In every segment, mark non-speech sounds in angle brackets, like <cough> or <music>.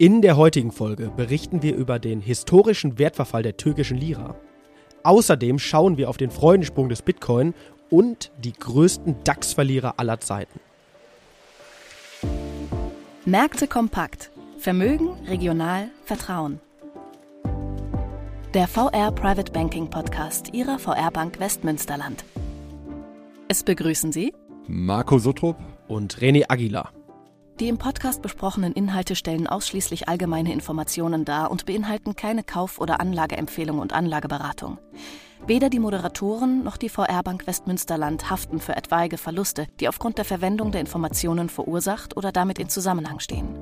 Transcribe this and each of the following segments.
In der heutigen Folge berichten wir über den historischen Wertverfall der türkischen Lira. Außerdem schauen wir auf den Freudensprung des Bitcoin und die größten DAX-Verlierer aller Zeiten. Märkte kompakt. Vermögen, regional, Vertrauen. Der VR Private Banking Podcast Ihrer VR Bank Westmünsterland. Es begrüßen Sie Marco Suttrup und René Aguilar. Die im Podcast besprochenen Inhalte stellen ausschließlich allgemeine Informationen dar und beinhalten keine Kauf- oder Anlageempfehlung und Anlageberatung. Weder die Moderatoren noch die VR Bank Westmünsterland haften für etwaige Verluste, die aufgrund der Verwendung der Informationen verursacht oder damit in Zusammenhang stehen.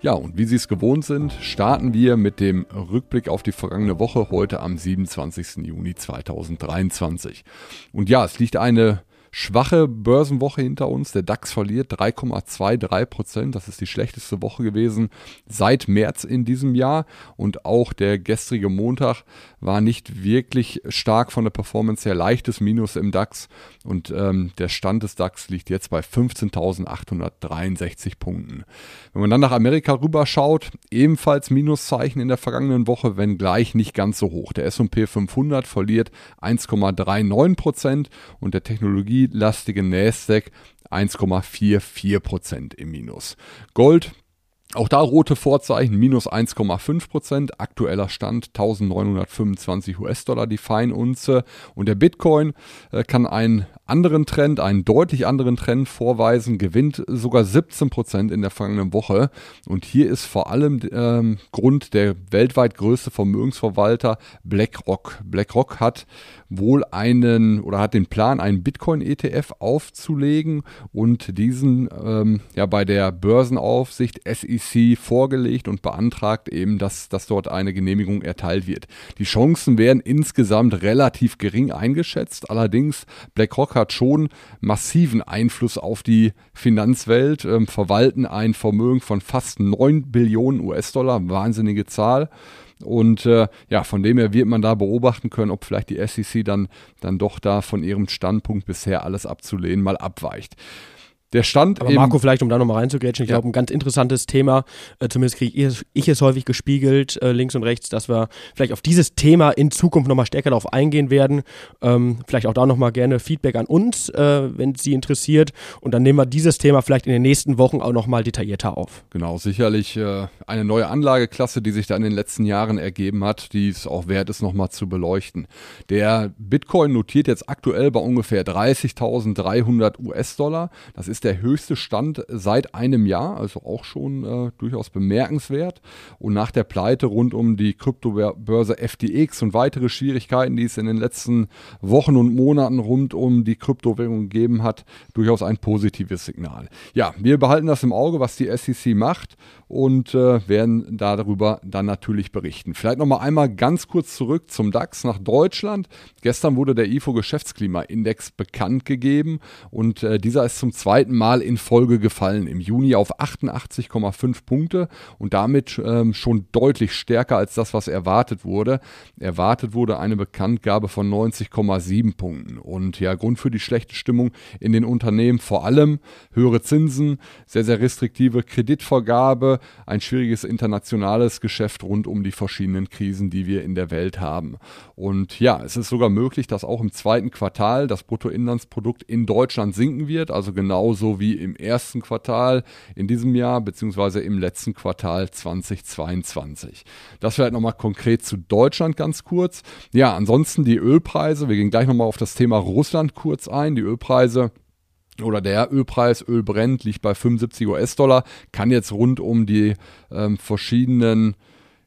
Ja, und wie Sie es gewohnt sind, starten wir mit dem Rückblick auf die vergangene Woche heute am 27. Juni 2023. Und ja, es liegt eine schwache Börsenwoche hinter uns. Der DAX verliert 3,23 Prozent. Das ist die schlechteste Woche gewesen seit März in diesem Jahr. Und auch der gestrige Montag war nicht wirklich stark von der Performance her. Leichtes Minus im DAX. Und ähm, der Stand des DAX liegt jetzt bei 15.863 Punkten. Wenn man dann nach Amerika rüber schaut, ebenfalls Minuszeichen in der vergangenen Woche, wenngleich nicht ganz so hoch. Der S&P 500 verliert 1,39 Prozent und der Technologie energielastige Nasdaq 1,44% im Minus. Gold auch da rote Vorzeichen, minus 1,5%, aktueller Stand 1925 US-Dollar die Feinunze. Und der Bitcoin äh, kann einen anderen Trend, einen deutlich anderen Trend vorweisen, gewinnt sogar 17% in der vergangenen Woche. Und hier ist vor allem ähm, Grund der weltweit größte Vermögensverwalter BlackRock. BlackRock hat wohl einen oder hat den Plan, einen Bitcoin-ETF aufzulegen und diesen ähm, ja bei der Börsenaufsicht SEC vorgelegt und beantragt eben, dass, dass dort eine Genehmigung erteilt wird. Die Chancen werden insgesamt relativ gering eingeschätzt. Allerdings BlackRock hat schon massiven Einfluss auf die Finanzwelt, ähm, verwalten ein Vermögen von fast 9 Billionen US-Dollar, wahnsinnige Zahl. Und äh, ja, von dem her wird man da beobachten können, ob vielleicht die SEC dann, dann doch da von ihrem Standpunkt bisher alles abzulehnen mal abweicht. Der Stand Aber Marco, vielleicht um da nochmal reinzugrätschen, ich ja. glaube, ein ganz interessantes Thema, äh, zumindest kriege ich, es häufig gespiegelt, äh, links und rechts, dass wir vielleicht auf dieses Thema in Zukunft nochmal stärker darauf eingehen werden. Ähm, vielleicht auch da nochmal gerne Feedback an uns, äh, wenn es Sie interessiert. Und dann nehmen wir dieses Thema vielleicht in den nächsten Wochen auch nochmal detaillierter auf. Genau, sicherlich äh, eine neue Anlageklasse, die sich da in den letzten Jahren ergeben hat, die es auch wert ist, nochmal zu beleuchten. Der Bitcoin notiert jetzt aktuell bei ungefähr 30.300 US-Dollar. Das ist ist der höchste Stand seit einem Jahr, also auch schon äh, durchaus bemerkenswert. Und nach der Pleite rund um die Kryptobörse FTX und weitere Schwierigkeiten, die es in den letzten Wochen und Monaten rund um die Kryptowährung gegeben hat, durchaus ein positives Signal. Ja, wir behalten das im Auge, was die SEC macht und äh, werden darüber dann natürlich berichten. Vielleicht nochmal einmal ganz kurz zurück zum DAX nach Deutschland. Gestern wurde der IFO Geschäftsklimaindex bekannt gegeben und äh, dieser ist zum zweiten Mal in Folge gefallen. Im Juni auf 88,5 Punkte und damit ähm, schon deutlich stärker als das, was erwartet wurde. Erwartet wurde eine Bekanntgabe von 90,7 Punkten. Und ja, Grund für die schlechte Stimmung in den Unternehmen vor allem höhere Zinsen, sehr, sehr restriktive Kreditvergabe, ein schwieriges internationales Geschäft rund um die verschiedenen Krisen, die wir in der Welt haben. Und ja, es ist sogar möglich, dass auch im zweiten Quartal das Bruttoinlandsprodukt in Deutschland sinken wird, also genauso wie im ersten Quartal in diesem Jahr beziehungsweise im letzten Quartal 2022. Das vielleicht nochmal konkret zu Deutschland ganz kurz. Ja, ansonsten die Ölpreise. Wir gehen gleich nochmal auf das Thema Russland kurz ein. Die Ölpreise oder der Ölpreis, Öl brennt, liegt bei 75 US-Dollar, kann jetzt rund um die ähm, verschiedenen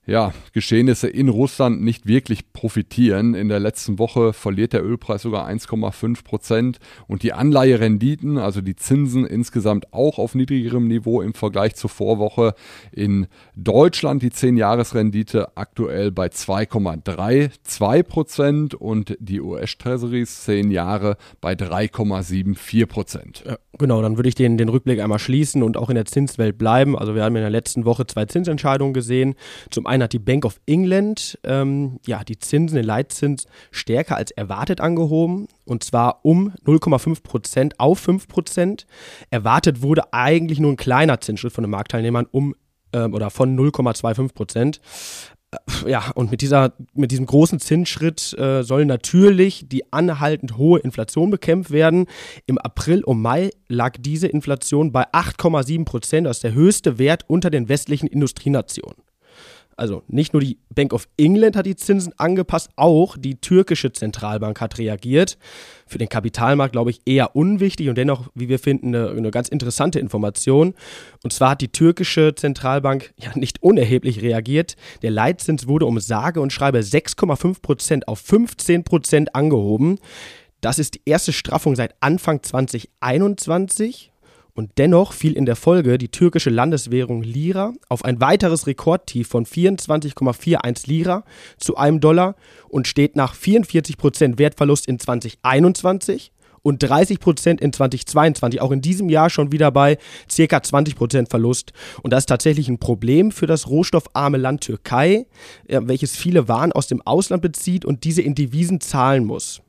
ja, Geschehnisse in Russland nicht wirklich profitieren. In der letzten Woche verliert der Ölpreis sogar 1,5 Prozent und die Anleiherenditen, also die Zinsen insgesamt auch auf niedrigerem Niveau im Vergleich zur Vorwoche. In Deutschland die 10-Jahres-Rendite aktuell bei 2,32 Prozent und die US-Treasuries 10 Jahre bei 3,74 Prozent. Ja, genau, dann würde ich den, den Rückblick einmal schließen und auch in der Zinswelt bleiben. Also wir haben in der letzten Woche zwei Zinsentscheidungen gesehen. Zum einen hat die Bank of England ähm, ja, die Zinsen, den Leitzins stärker als erwartet angehoben und zwar um 0,5 Prozent auf 5 Prozent. Erwartet wurde eigentlich nur ein kleiner Zinsschritt von den Marktteilnehmern um äh, oder von 0,25 Prozent. Äh, ja, und mit, dieser, mit diesem großen Zinsschritt äh, soll natürlich die anhaltend hohe Inflation bekämpft werden. Im April und Mai lag diese Inflation bei 8,7 Prozent. Das ist der höchste Wert unter den westlichen Industrienationen also nicht nur die Bank of England hat die Zinsen angepasst, auch die türkische Zentralbank hat reagiert. Für den Kapitalmarkt, glaube ich, eher unwichtig und dennoch, wie wir finden, eine, eine ganz interessante Information. Und zwar hat die türkische Zentralbank ja nicht unerheblich reagiert. Der Leitzins wurde um sage und schreibe 6,5 Prozent auf 15 Prozent angehoben. Das ist die erste Straffung seit Anfang 2021 und dennoch fiel in der Folge die türkische Landeswährung Lira auf ein weiteres Rekordtief von 24,41 Lira zu einem Dollar und steht nach 44% Wertverlust in 2021 und 30% in 2022, auch in diesem Jahr schon wieder bei ca. 20% Verlust. Und das ist tatsächlich ein Problem für das rohstoffarme Land Türkei, welches viele Waren aus dem Ausland bezieht und diese in Devisen zahlen muss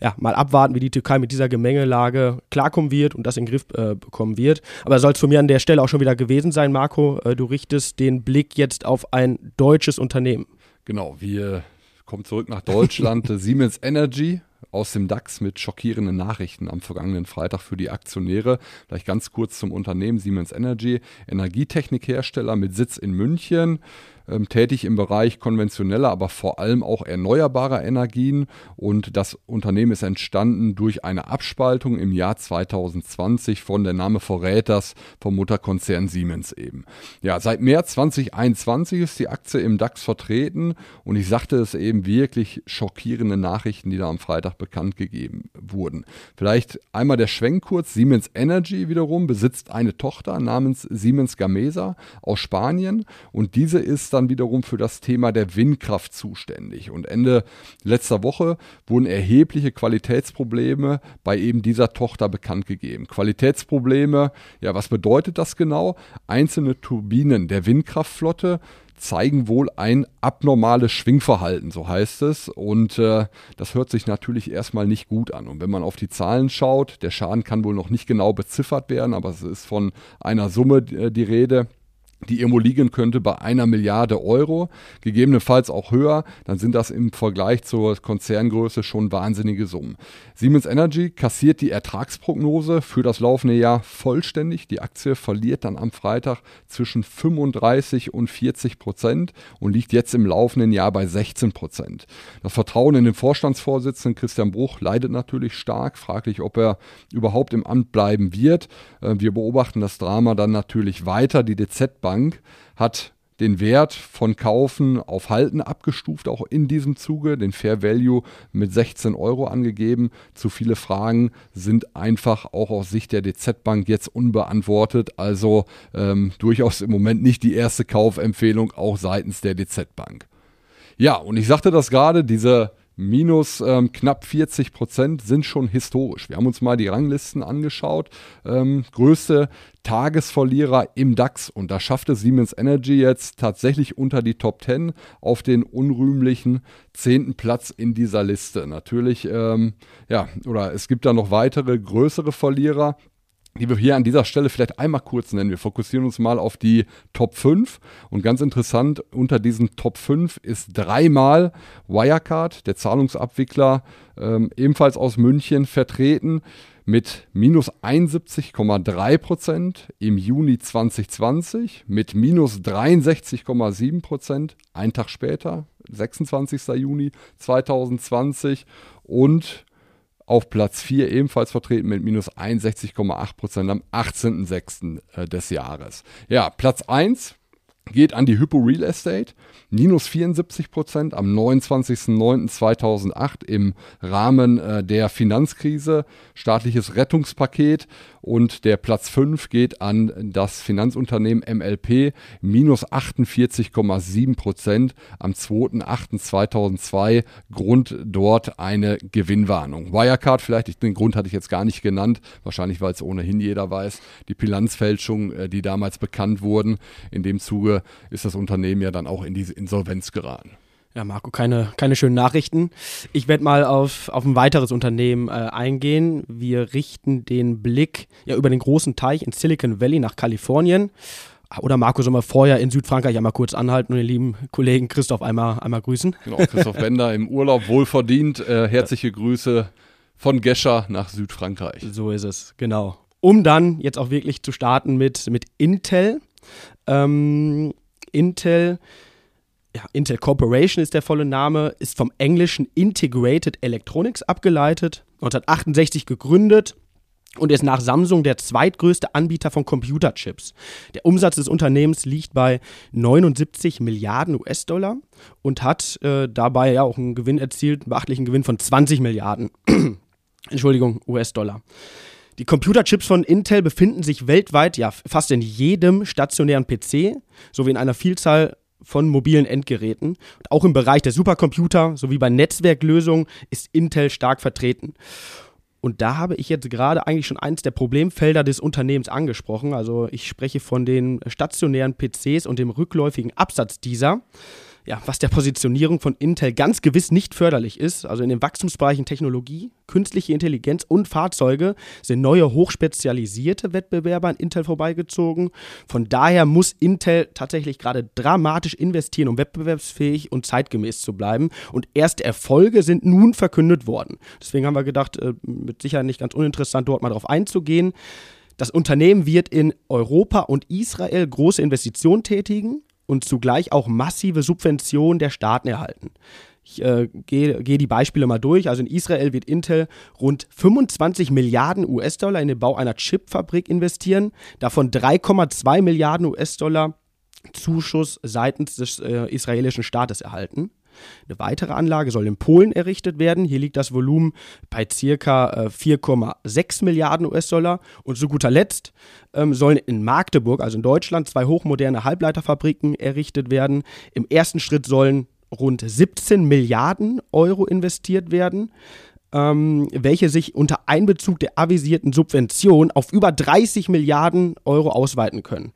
ja, mal abwarten, wie die Türkei mit dieser Gemengelage klarkommen wird und das in den Griff äh, bekommen wird. Aber soll es von mir an der Stelle auch schon wieder gewesen sein, Marco. Äh, du richtest den Blick jetzt auf ein deutsches Unternehmen. Genau, wir kommen zurück nach Deutschland. <laughs> Siemens Energy aus dem DAX mit schockierenden Nachrichten am vergangenen Freitag für die Aktionäre. Vielleicht ganz kurz zum Unternehmen Siemens Energy, Energietechnikhersteller mit Sitz in München ähm, tätig im Bereich konventioneller, aber vor allem auch erneuerbarer Energien. Und das Unternehmen ist entstanden durch eine Abspaltung im Jahr 2020 von der Name Verräters vom Mutterkonzern Siemens eben. Ja, seit März 2021 ist die Aktie im DAX vertreten und ich sagte es eben wirklich schockierende Nachrichten, die da am Freitag bekannt gegeben wurden. Vielleicht einmal der Schwenk kurz. Siemens Energy wiederum besitzt eine Tochter namens Siemens Gamesa aus Spanien und diese ist dann wiederum für das Thema der Windkraft zuständig. Und Ende letzter Woche wurden erhebliche Qualitätsprobleme bei eben dieser Tochter bekannt gegeben. Qualitätsprobleme, ja, was bedeutet das genau? Einzelne Turbinen der Windkraftflotte zeigen wohl ein abnormales Schwingverhalten, so heißt es. Und äh, das hört sich natürlich erstmal nicht gut an. Und wenn man auf die Zahlen schaut, der Schaden kann wohl noch nicht genau beziffert werden, aber es ist von einer Summe äh, die Rede die irgendwo liegen könnte bei einer Milliarde Euro, gegebenenfalls auch höher, dann sind das im Vergleich zur Konzerngröße schon wahnsinnige Summen. Siemens Energy kassiert die Ertragsprognose für das laufende Jahr vollständig. Die Aktie verliert dann am Freitag zwischen 35 und 40 Prozent und liegt jetzt im laufenden Jahr bei 16 Prozent. Das Vertrauen in den Vorstandsvorsitzenden Christian Bruch leidet natürlich stark. Fraglich, ob er überhaupt im Amt bleiben wird. Äh, wir beobachten das Drama dann natürlich weiter. Die DZ Bank hat den Wert von Kaufen auf Halten abgestuft, auch in diesem Zuge, den Fair Value mit 16 Euro angegeben. Zu viele Fragen sind einfach auch aus Sicht der DZ Bank jetzt unbeantwortet. Also ähm, durchaus im Moment nicht die erste Kaufempfehlung, auch seitens der DZ Bank. Ja, und ich sagte das gerade, diese minus ähm, knapp 40 Prozent sind schon historisch. Wir haben uns mal die Ranglisten angeschaut. Ähm, größte Tagesverlierer im DAX und da schaffte Siemens Energy jetzt tatsächlich unter die Top 10 auf den unrühmlichen zehnten Platz in dieser Liste. Natürlich, ähm, ja, oder es gibt da noch weitere größere Verlierer die wir hier an dieser Stelle vielleicht einmal kurz nennen. Wir fokussieren uns mal auf die Top 5 und ganz interessant, unter diesen Top 5 ist dreimal Wirecard, der Zahlungsabwickler, ähm, ebenfalls aus München vertreten mit minus 71,3 Prozent im Juni 2020, mit minus 63,7 Prozent einen Tag später, 26. Juni 2020 und auf Platz 4 ebenfalls vertreten mit minus 61,8 Prozent am 18.06. Äh, des Jahres. Ja, Platz 1 geht an die Hypo Real Estate, minus 74 Prozent am 29.09.2008 im Rahmen äh, der Finanzkrise, staatliches Rettungspaket und der Platz 5 geht an das Finanzunternehmen MLP, minus 48,7 Prozent am 2.08.2002, Grund dort eine Gewinnwarnung. Wirecard vielleicht, den Grund hatte ich jetzt gar nicht genannt, wahrscheinlich weil es ohnehin jeder weiß, die Bilanzfälschung, äh, die damals bekannt wurden, in dem Zuge ist das Unternehmen ja dann auch in diese Insolvenz geraten. Ja, Marco, keine, keine schönen Nachrichten. Ich werde mal auf, auf ein weiteres Unternehmen äh, eingehen. Wir richten den Blick ja über den großen Teich in Silicon Valley nach Kalifornien Oder Marco, sollen wir vorher in Südfrankreich einmal kurz anhalten und den lieben Kollegen Christoph einmal, einmal grüßen? Genau, Christoph <laughs> Bender im Urlaub, wohlverdient. Äh, herzliche Grüße von Gescher nach Südfrankreich. So ist es, genau. Um dann jetzt auch wirklich zu starten mit, mit Intel. Ähm, Intel, ja, Intel Corporation ist der volle Name, ist vom englischen Integrated Electronics abgeleitet, 1968 gegründet und ist nach Samsung der zweitgrößte Anbieter von Computerchips. Der Umsatz des Unternehmens liegt bei 79 Milliarden US-Dollar und hat äh, dabei ja auch einen Gewinn erzielt, einen beachtlichen Gewinn von 20 Milliarden. <clears throat> Entschuldigung, US-Dollar. Die Computerchips von Intel befinden sich weltweit ja fast in jedem stationären PC sowie in einer Vielzahl von mobilen Endgeräten. Und auch im Bereich der Supercomputer sowie bei Netzwerklösungen ist Intel stark vertreten. Und da habe ich jetzt gerade eigentlich schon eins der Problemfelder des Unternehmens angesprochen. Also ich spreche von den stationären PCs und dem rückläufigen Absatz dieser ja, was der Positionierung von Intel ganz gewiss nicht förderlich ist. Also in den Wachstumsbereichen Technologie, künstliche Intelligenz und Fahrzeuge sind neue hochspezialisierte Wettbewerber an Intel vorbeigezogen. Von daher muss Intel tatsächlich gerade dramatisch investieren, um wettbewerbsfähig und zeitgemäß zu bleiben. Und erste Erfolge sind nun verkündet worden. Deswegen haben wir gedacht, äh, mit Sicherheit nicht ganz uninteressant, dort mal drauf einzugehen. Das Unternehmen wird in Europa und Israel große Investitionen tätigen und zugleich auch massive Subventionen der Staaten erhalten. Ich äh, gehe geh die Beispiele mal durch. Also in Israel wird Intel rund 25 Milliarden US-Dollar in den Bau einer Chipfabrik investieren, davon 3,2 Milliarden US-Dollar Zuschuss seitens des äh, israelischen Staates erhalten. Eine weitere Anlage soll in Polen errichtet werden. Hier liegt das Volumen bei ca. 4,6 äh, Milliarden US-Dollar. Und zu guter Letzt ähm, sollen in Magdeburg, also in Deutschland, zwei hochmoderne Halbleiterfabriken errichtet werden. Im ersten Schritt sollen rund 17 Milliarden Euro investiert werden. Ähm, welche sich unter Einbezug der avisierten Subvention auf über 30 Milliarden Euro ausweiten können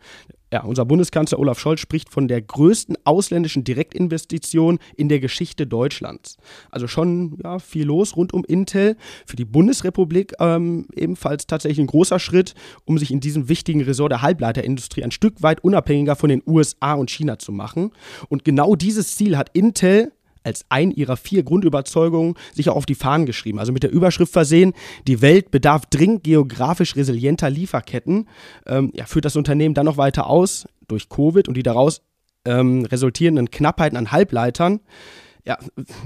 ja, unser Bundeskanzler Olaf Scholz spricht von der größten ausländischen Direktinvestition in der Geschichte Deutschlands. Also schon ja, viel los rund um Intel. Für die Bundesrepublik ähm, ebenfalls tatsächlich ein großer Schritt, um sich in diesem wichtigen Ressort der Halbleiterindustrie ein Stück weit unabhängiger von den USA und China zu machen. Und genau dieses Ziel hat Intel als ein ihrer vier Grundüberzeugungen sich auch auf die Fahnen geschrieben. Also mit der Überschrift versehen, die Welt bedarf dringend geografisch resilienter Lieferketten. Ähm, ja, führt das Unternehmen dann noch weiter aus durch Covid und die daraus ähm, resultierenden Knappheiten an Halbleitern ja,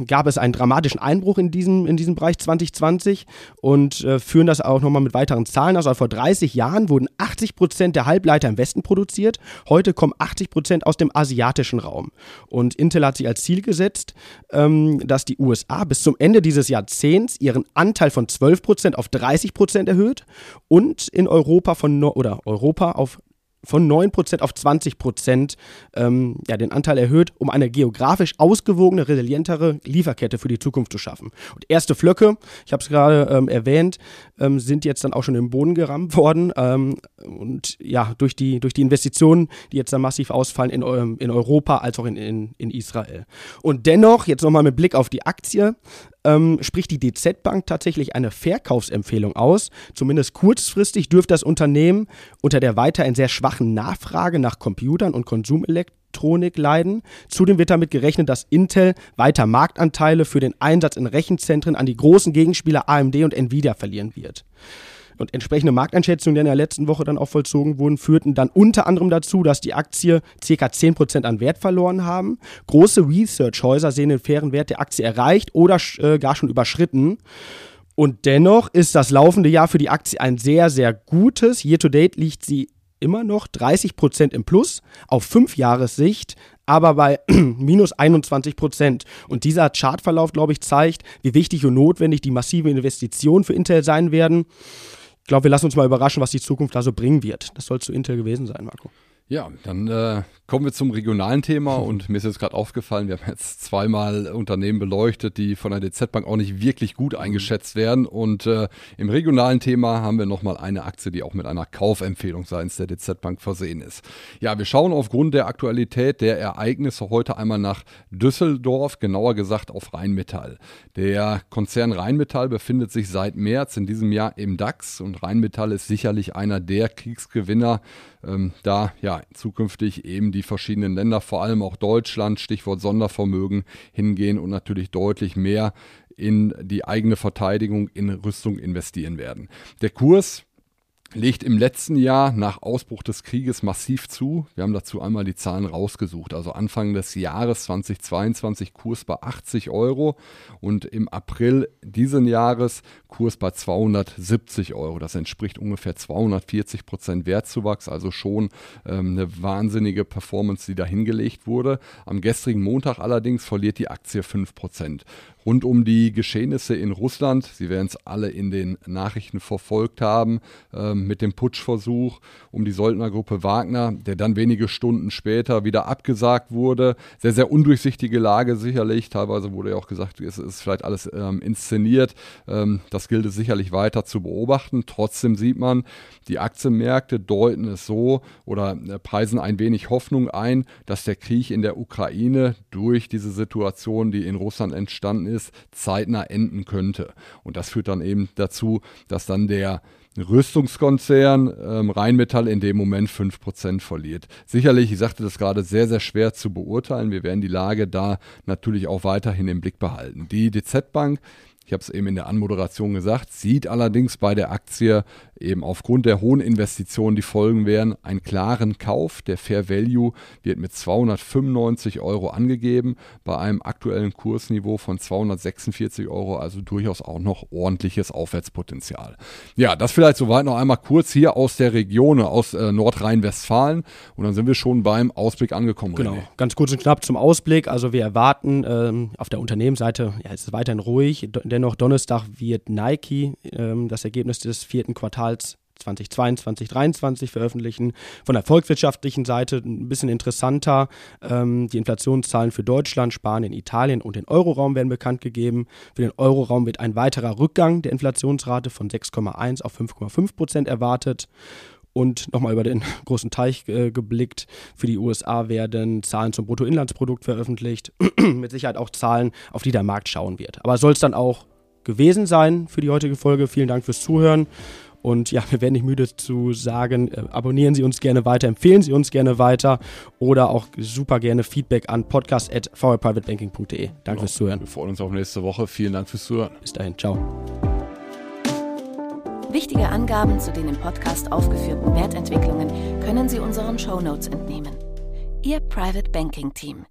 gab es einen dramatischen Einbruch in diesem, in diesem Bereich 2020 und äh, führen das auch nochmal mit weiteren Zahlen aus. Also vor 30 Jahren wurden 80 Prozent der Halbleiter im Westen produziert. Heute kommen 80 Prozent aus dem asiatischen Raum. Und Intel hat sich als Ziel gesetzt, ähm, dass die USA bis zum Ende dieses Jahrzehnts ihren Anteil von 12 Prozent auf 30 Prozent erhöht und in Europa von no oder Europa auf von 9% auf 20% ähm, ja, den Anteil erhöht, um eine geografisch ausgewogene, resilientere Lieferkette für die Zukunft zu schaffen. Und erste Flöcke, ich habe es gerade ähm, erwähnt, ähm, sind jetzt dann auch schon im Boden gerammt worden. Ähm, und ja, durch die, durch die Investitionen, die jetzt dann massiv ausfallen in, ähm, in Europa als auch in, in, in Israel. Und dennoch, jetzt nochmal mit Blick auf die Aktie, ähm, spricht die DZ Bank tatsächlich eine Verkaufsempfehlung aus. Zumindest kurzfristig dürfte das Unternehmen unter der weiterhin sehr schwachen Nachfrage nach Computern und Konsumelektronik leiden. Zudem wird damit gerechnet, dass Intel weiter Marktanteile für den Einsatz in Rechenzentren an die großen Gegenspieler AMD und Nvidia verlieren wird. Und entsprechende Markteinschätzungen, die in der letzten Woche dann auch vollzogen wurden, führten dann unter anderem dazu, dass die Aktie ca. 10% an Wert verloren haben. Große Research-Häuser sehen den fairen Wert der Aktie erreicht oder äh, gar schon überschritten. Und dennoch ist das laufende Jahr für die Aktie ein sehr, sehr gutes. Year to date liegt sie immer noch 30% im Plus auf 5 Jahressicht, aber bei <clears throat> minus 21% Und dieser Chartverlauf, glaube ich, zeigt, wie wichtig und notwendig die massive Investitionen für Intel sein werden. Ich glaube, wir lassen uns mal überraschen, was die Zukunft da so bringen wird. Das soll zu Intel gewesen sein, Marco. Ja, dann äh, kommen wir zum regionalen Thema <laughs> und mir ist jetzt gerade aufgefallen, wir haben jetzt zweimal Unternehmen beleuchtet, die von der DZ Bank auch nicht wirklich gut mhm. eingeschätzt werden und äh, im regionalen Thema haben wir nochmal eine Aktie, die auch mit einer Kaufempfehlung seitens der DZ Bank versehen ist. Ja, wir schauen aufgrund der Aktualität der Ereignisse heute einmal nach Düsseldorf, genauer gesagt auf Rheinmetall. Der Konzern Rheinmetall befindet sich seit März in diesem Jahr im DAX und Rheinmetall ist sicherlich einer der Kriegsgewinner ähm, da ja zukünftig eben die verschiedenen Länder, vor allem auch Deutschland, Stichwort Sondervermögen, hingehen und natürlich deutlich mehr in die eigene Verteidigung, in Rüstung investieren werden. Der Kurs legt im letzten Jahr nach Ausbruch des Krieges massiv zu. Wir haben dazu einmal die Zahlen rausgesucht. Also Anfang des Jahres 2022 Kurs bei 80 Euro und im April diesen Jahres Kurs bei 270 Euro. Das entspricht ungefähr 240 Prozent Wertzuwachs, also schon ähm, eine wahnsinnige Performance, die da hingelegt wurde. Am gestrigen Montag allerdings verliert die Aktie 5 Prozent rund um die Geschehnisse in Russland. Sie werden es alle in den Nachrichten verfolgt haben ähm, mit dem Putschversuch um die Söldnergruppe Wagner, der dann wenige Stunden später wieder abgesagt wurde. Sehr, sehr undurchsichtige Lage sicherlich. Teilweise wurde ja auch gesagt, es ist vielleicht alles ähm, inszeniert. Ähm, das gilt es sicherlich weiter zu beobachten. Trotzdem sieht man, die Aktienmärkte deuten es so oder äh, preisen ein wenig Hoffnung ein, dass der Krieg in der Ukraine durch diese Situation, die in Russland entstanden ist, zeitnah enden könnte. Und das führt dann eben dazu, dass dann der Rüstungskonzern ähm, Rheinmetall in dem Moment 5% verliert. Sicherlich, ich sagte das gerade, sehr, sehr schwer zu beurteilen. Wir werden die Lage da natürlich auch weiterhin im Blick behalten. Die DZ Bank ich habe es eben in der Anmoderation gesagt, sieht allerdings bei der Aktie eben aufgrund der hohen Investitionen, die folgen werden, einen klaren Kauf. Der Fair Value wird mit 295 Euro angegeben, bei einem aktuellen Kursniveau von 246 Euro, also durchaus auch noch ordentliches Aufwärtspotenzial. Ja, das vielleicht soweit noch einmal kurz hier aus der Region, aus äh, Nordrhein-Westfalen und dann sind wir schon beim Ausblick angekommen. Genau, René. ganz kurz und knapp zum Ausblick. Also wir erwarten ähm, auf der Unternehmensseite, ja, es ist weiterhin ruhig, Dennoch Donnerstag wird Nike ähm, das Ergebnis des vierten Quartals 2022, 2023 veröffentlichen. Von der volkswirtschaftlichen Seite ein bisschen interessanter. Ähm, die Inflationszahlen für Deutschland, Spanien, Italien und den Euroraum werden bekannt gegeben. Für den Euroraum wird ein weiterer Rückgang der Inflationsrate von 6,1 auf 5,5 Prozent erwartet. Und nochmal über den <laughs> großen Teich äh, geblickt. Für die USA werden Zahlen zum Bruttoinlandsprodukt veröffentlicht. <clears throat> Mit Sicherheit auch Zahlen, auf die der Markt schauen wird. Aber soll es dann auch gewesen sein für die heutige Folge. Vielen Dank fürs Zuhören. Und ja, wir werden nicht müde zu sagen, äh, abonnieren Sie uns gerne weiter, empfehlen Sie uns gerne weiter oder auch super gerne Feedback an podcast.vrprivatebanking.de. Danke genau. fürs Zuhören. Wir freuen uns auf nächste Woche. Vielen Dank fürs Zuhören. Bis dahin. Ciao. Wichtige Angaben zu den im Podcast aufgeführten Wertentwicklungen können Sie unseren Show Notes entnehmen. Ihr Private Banking Team.